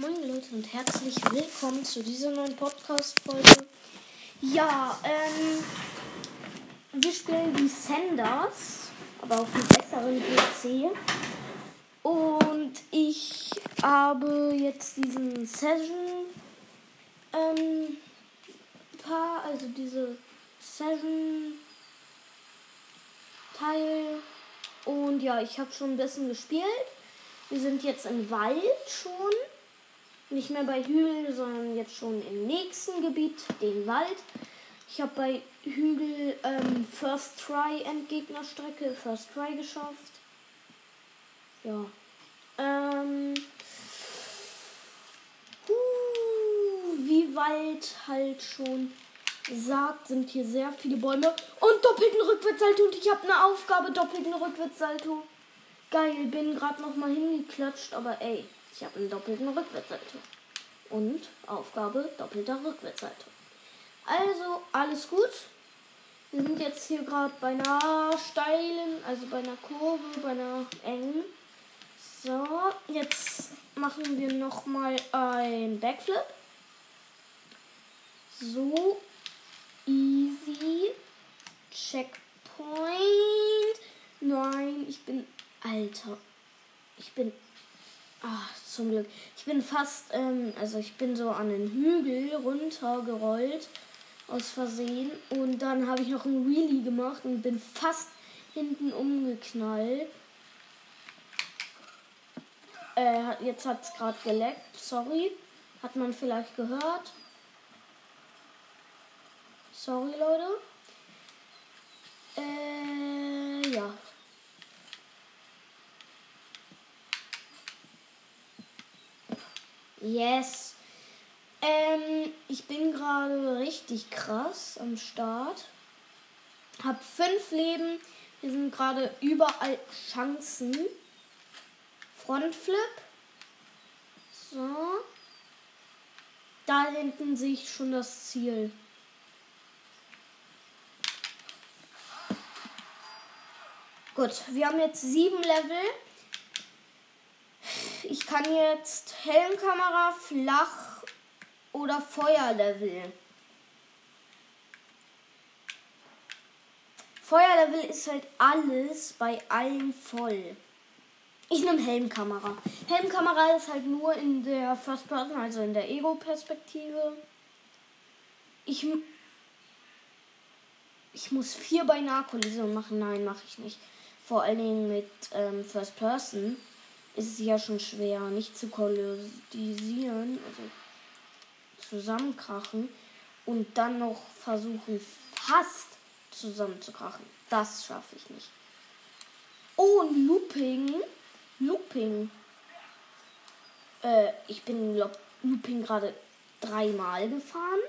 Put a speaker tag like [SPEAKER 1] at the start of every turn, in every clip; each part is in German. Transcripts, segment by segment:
[SPEAKER 1] Moin Leute und herzlich willkommen zu dieser neuen Podcast-Folge. Ja, ähm, wir spielen die Senders, aber auf einem besseren PC. Und ich habe jetzt diesen Session, ähm, paar, also diese Session Teil. Und ja, ich habe schon ein bisschen gespielt. Wir sind jetzt im Wald schon. Nicht mehr bei Hügel, sondern jetzt schon im nächsten Gebiet, den Wald. Ich habe bei Hügel ähm, First Try Endgegnerstrecke, First Try geschafft. Ja. Ähm. Uh, wie Wald halt schon sagt, sind hier sehr viele Bäume. Und doppelten Rückwärtssalto. Und ich habe eine Aufgabe, doppelten Rückwärtssalto. Geil, bin gerade noch mal hingeklatscht, aber ey, ich habe einen doppelten Rückwärtssalto. Und Aufgabe, doppelter Rückwärtssalto. Also, alles gut. Wir sind jetzt hier gerade bei einer steilen, also bei einer Kurve, bei einer engen. So, jetzt machen wir noch mal ein Backflip. So, easy. Checkpoint. Nein, ich bin Alter. Ich bin. Ach, zum Glück. Ich bin fast, ähm, also ich bin so an den Hügel runtergerollt. Aus Versehen. Und dann habe ich noch ein Wheelie gemacht und bin fast hinten umgeknallt. Äh, jetzt hat es gerade geleckt. Sorry. Hat man vielleicht gehört. Sorry, Leute. Äh, ja. Yes. Ähm, ich bin gerade richtig krass am Start. Hab fünf Leben. Hier sind gerade überall Chancen. Frontflip. So. Da hinten sehe ich schon das Ziel. Gut, wir haben jetzt sieben Level. Ich kann jetzt Helmkamera, Flach oder Feuerlevel. Feuerlevel ist halt alles bei allen voll. Ich nehme Helmkamera. Helmkamera ist halt nur in der First Person, also in der Ego-Perspektive. Ich, ich muss vier bei Nahkollision machen. Nein, mache ich nicht. Vor allen Dingen mit ähm, First Person ist es ja schon schwer, nicht zu kollisieren, also zusammenkrachen und dann noch versuchen, fast zusammenzukrachen. Das schaffe ich nicht. Oh, Looping. Looping. Äh, ich bin Looping gerade dreimal gefahren.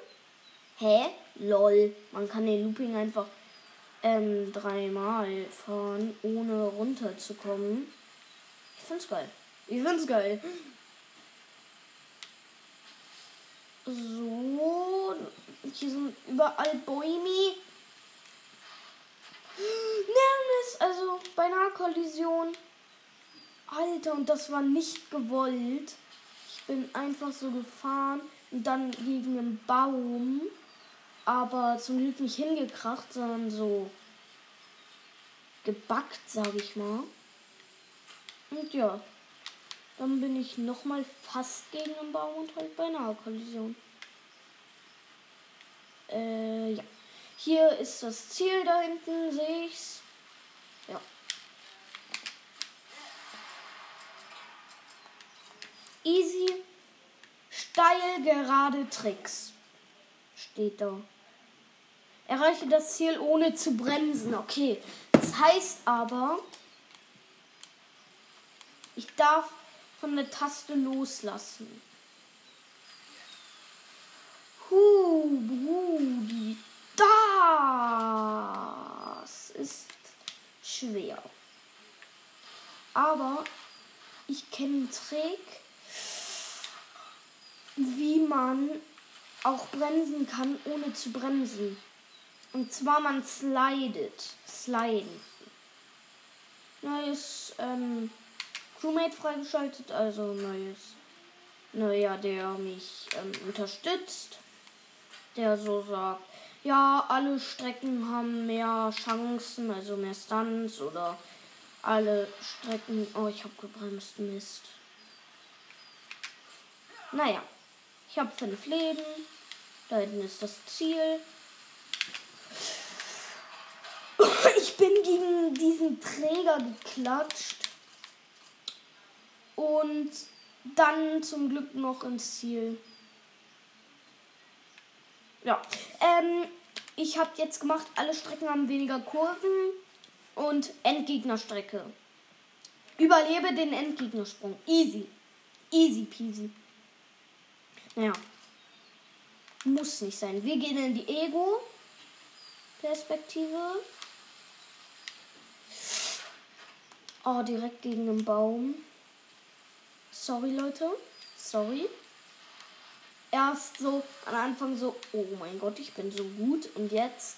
[SPEAKER 1] Hä? Lol. Man kann den Looping einfach ähm, dreimal fahren, ohne runterzukommen. Ich find's geil. Ich find's geil. So. Hier sind überall Bäume. Nervnis, also beinahe Kollision. Alter, und das war nicht gewollt. Ich bin einfach so gefahren und dann gegen einen Baum. Aber zum Glück nicht hingekracht, sondern so gebackt, sag ich mal. Und ja, dann bin ich nochmal fast gegen den Baum und halt beinahe Kollision. Äh, ja. Hier ist das Ziel da hinten, sehe ich's. Ja. Easy, steil, gerade Tricks. Steht da. Erreiche das Ziel ohne zu bremsen. Okay. Das heißt aber, ich darf von der Taste loslassen. Huh, Brudi. Das ist schwer. Aber ich kenne einen Trick, wie man auch bremsen kann, ohne zu bremsen. Und zwar man slidet. Sliden. Neues ähm, Crewmate freigeschaltet, also neues naja, der mich ähm, unterstützt. Der so sagt, ja, alle Strecken haben mehr Chancen, also mehr Stunts oder alle Strecken. Oh, ich habe gebremst, Mist. Naja, ich habe fünf Leben. Da hinten ist das Ziel. Ich bin gegen diesen Träger geklatscht. Und dann zum Glück noch ins Ziel. Ja. Ähm, ich habe jetzt gemacht, alle Strecken haben weniger Kurven und Endgegnerstrecke. Überlebe den Endgegnersprung. Easy. Easy peasy. Naja. Muss nicht sein. Wir gehen in die Ego-Perspektive. Oh, direkt gegen den Baum. Sorry, Leute. Sorry. Erst so am Anfang so, oh mein Gott, ich bin so gut. Und jetzt.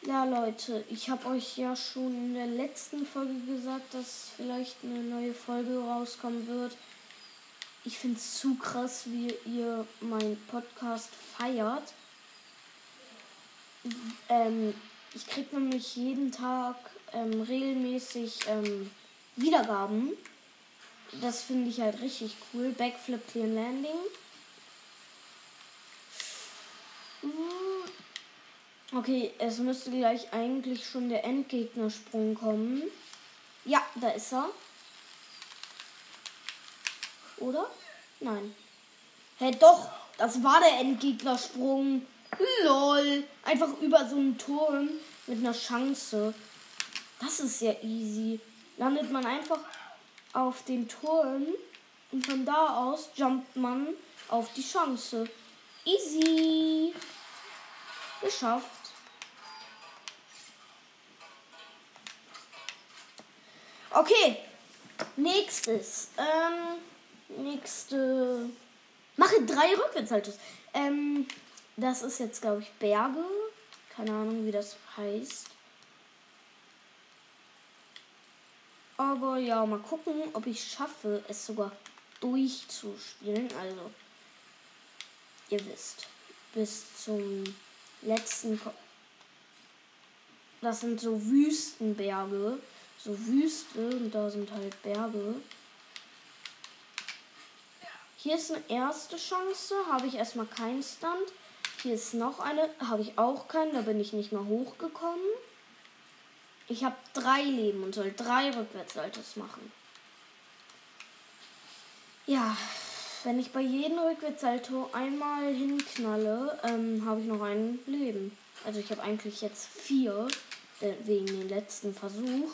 [SPEAKER 1] Ja, Leute, ich habe euch ja schon in der letzten Folge gesagt, dass vielleicht eine neue Folge rauskommen wird. Ich finde es zu krass, wie ihr meinen Podcast feiert. Ähm, ich kriege nämlich jeden Tag ähm, regelmäßig ähm, Wiedergaben. Das finde ich halt richtig cool. Backflip Clean Landing. Okay, es müsste gleich eigentlich schon der Endgegnersprung kommen. Ja, da ist er. Oder? Nein. Hä, hey, doch. Das war der Endgegnersprung. Lol. Einfach über so einen Turm mit einer Chance. Das ist ja easy. Landet man einfach auf den Turm und von da aus jumpt man auf die Chance. Easy. Geschafft. Okay. Nächstes. Ähm, nächste. Mache drei Rückwärtshaltos. Ähm, das ist jetzt, glaube ich, Berge. Keine Ahnung, wie das heißt. Aber ja, mal gucken, ob ich schaffe, es sogar durchzuspielen. Also, ihr wisst, bis zum letzten. Ko das sind so Wüstenberge. So Wüste und da sind halt Berge. Hier ist eine erste Chance. Habe ich erstmal keinen Stand. Hier ist noch eine. Habe ich auch keinen. Da bin ich nicht mehr hochgekommen. Ich habe drei Leben und soll drei Rückwärtssaltos machen. Ja, wenn ich bei jedem Rückwärtssalto einmal hinknalle, ähm, habe ich noch ein Leben. Also ich habe eigentlich jetzt vier, äh, wegen dem letzten Versuch.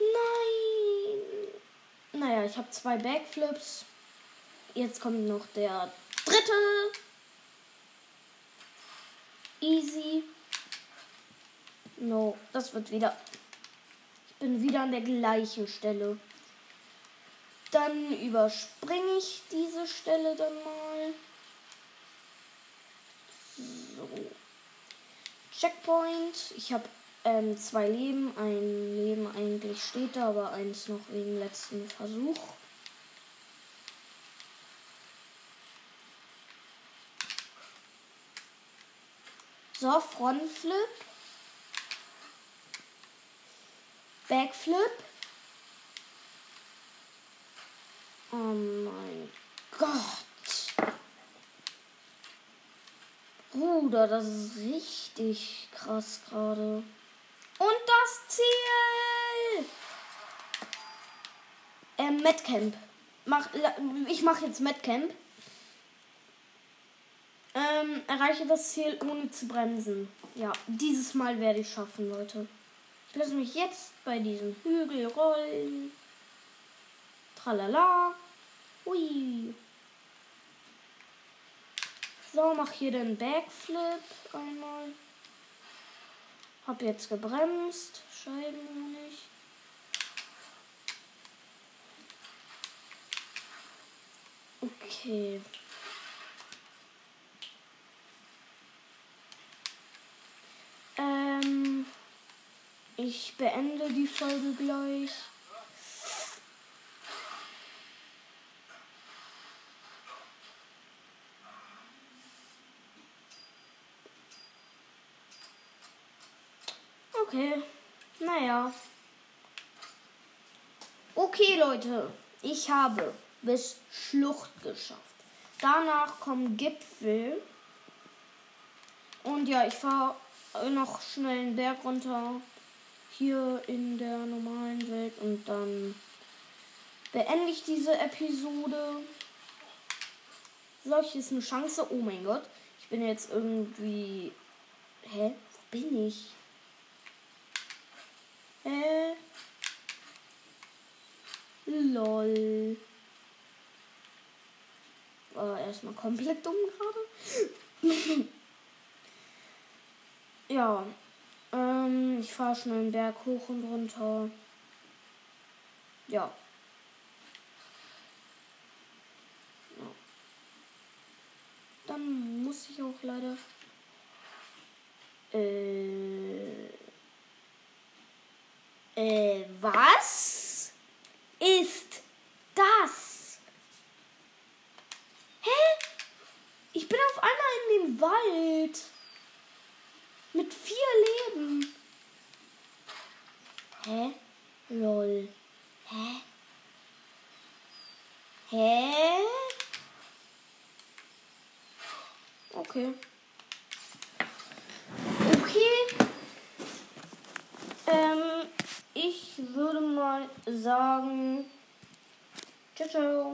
[SPEAKER 1] Nein! Naja, ich habe zwei Backflips. Jetzt kommt noch der dritte. Easy. No, das wird wieder. Ich bin wieder an der gleichen Stelle. Dann überspringe ich diese Stelle dann mal. So. Checkpoint. Ich habe ähm, zwei Leben. Ein Leben eigentlich steht da, aber eins noch wegen letzten Versuch. So, Frontflip. Backflip. Oh mein Gott. Bruder, das ist richtig krass gerade. Und das Ziel! Ähm, Metcamp. Mach, ich mache jetzt Metcamp. Ähm, erreiche das Ziel ohne zu bremsen. Ja, dieses Mal werde ich schaffen, Leute. Ich lasse mich jetzt bei diesem Hügel rollen. Tralala. Hui. So, mach hier den Backflip einmal. Hab jetzt gebremst. Scheibenhonig. Okay. ich beende die Folge gleich. Okay, naja. Okay, Leute, ich habe bis Schlucht geschafft. Danach kommen Gipfel. Und ja, ich fahre noch schnell einen Berg runter. Hier in der normalen Welt. Und dann beende ich diese Episode. Solch ist eine Chance. Oh mein Gott. Ich bin jetzt irgendwie. Hä? Wo bin ich? Hä? Lol. War erstmal komplett dumm gerade. ja. Ähm, ich fahre schnell einen Berg hoch und runter. Ja. Dann muss ich auch leider. Äh. Äh, was ist das? Hä? Ich bin auf einmal in dem Wald. Mit vier Leben. Hä? Lol. Hä? Hä? Okay. Okay. Ähm, ich würde mal sagen. Ciao, ciao.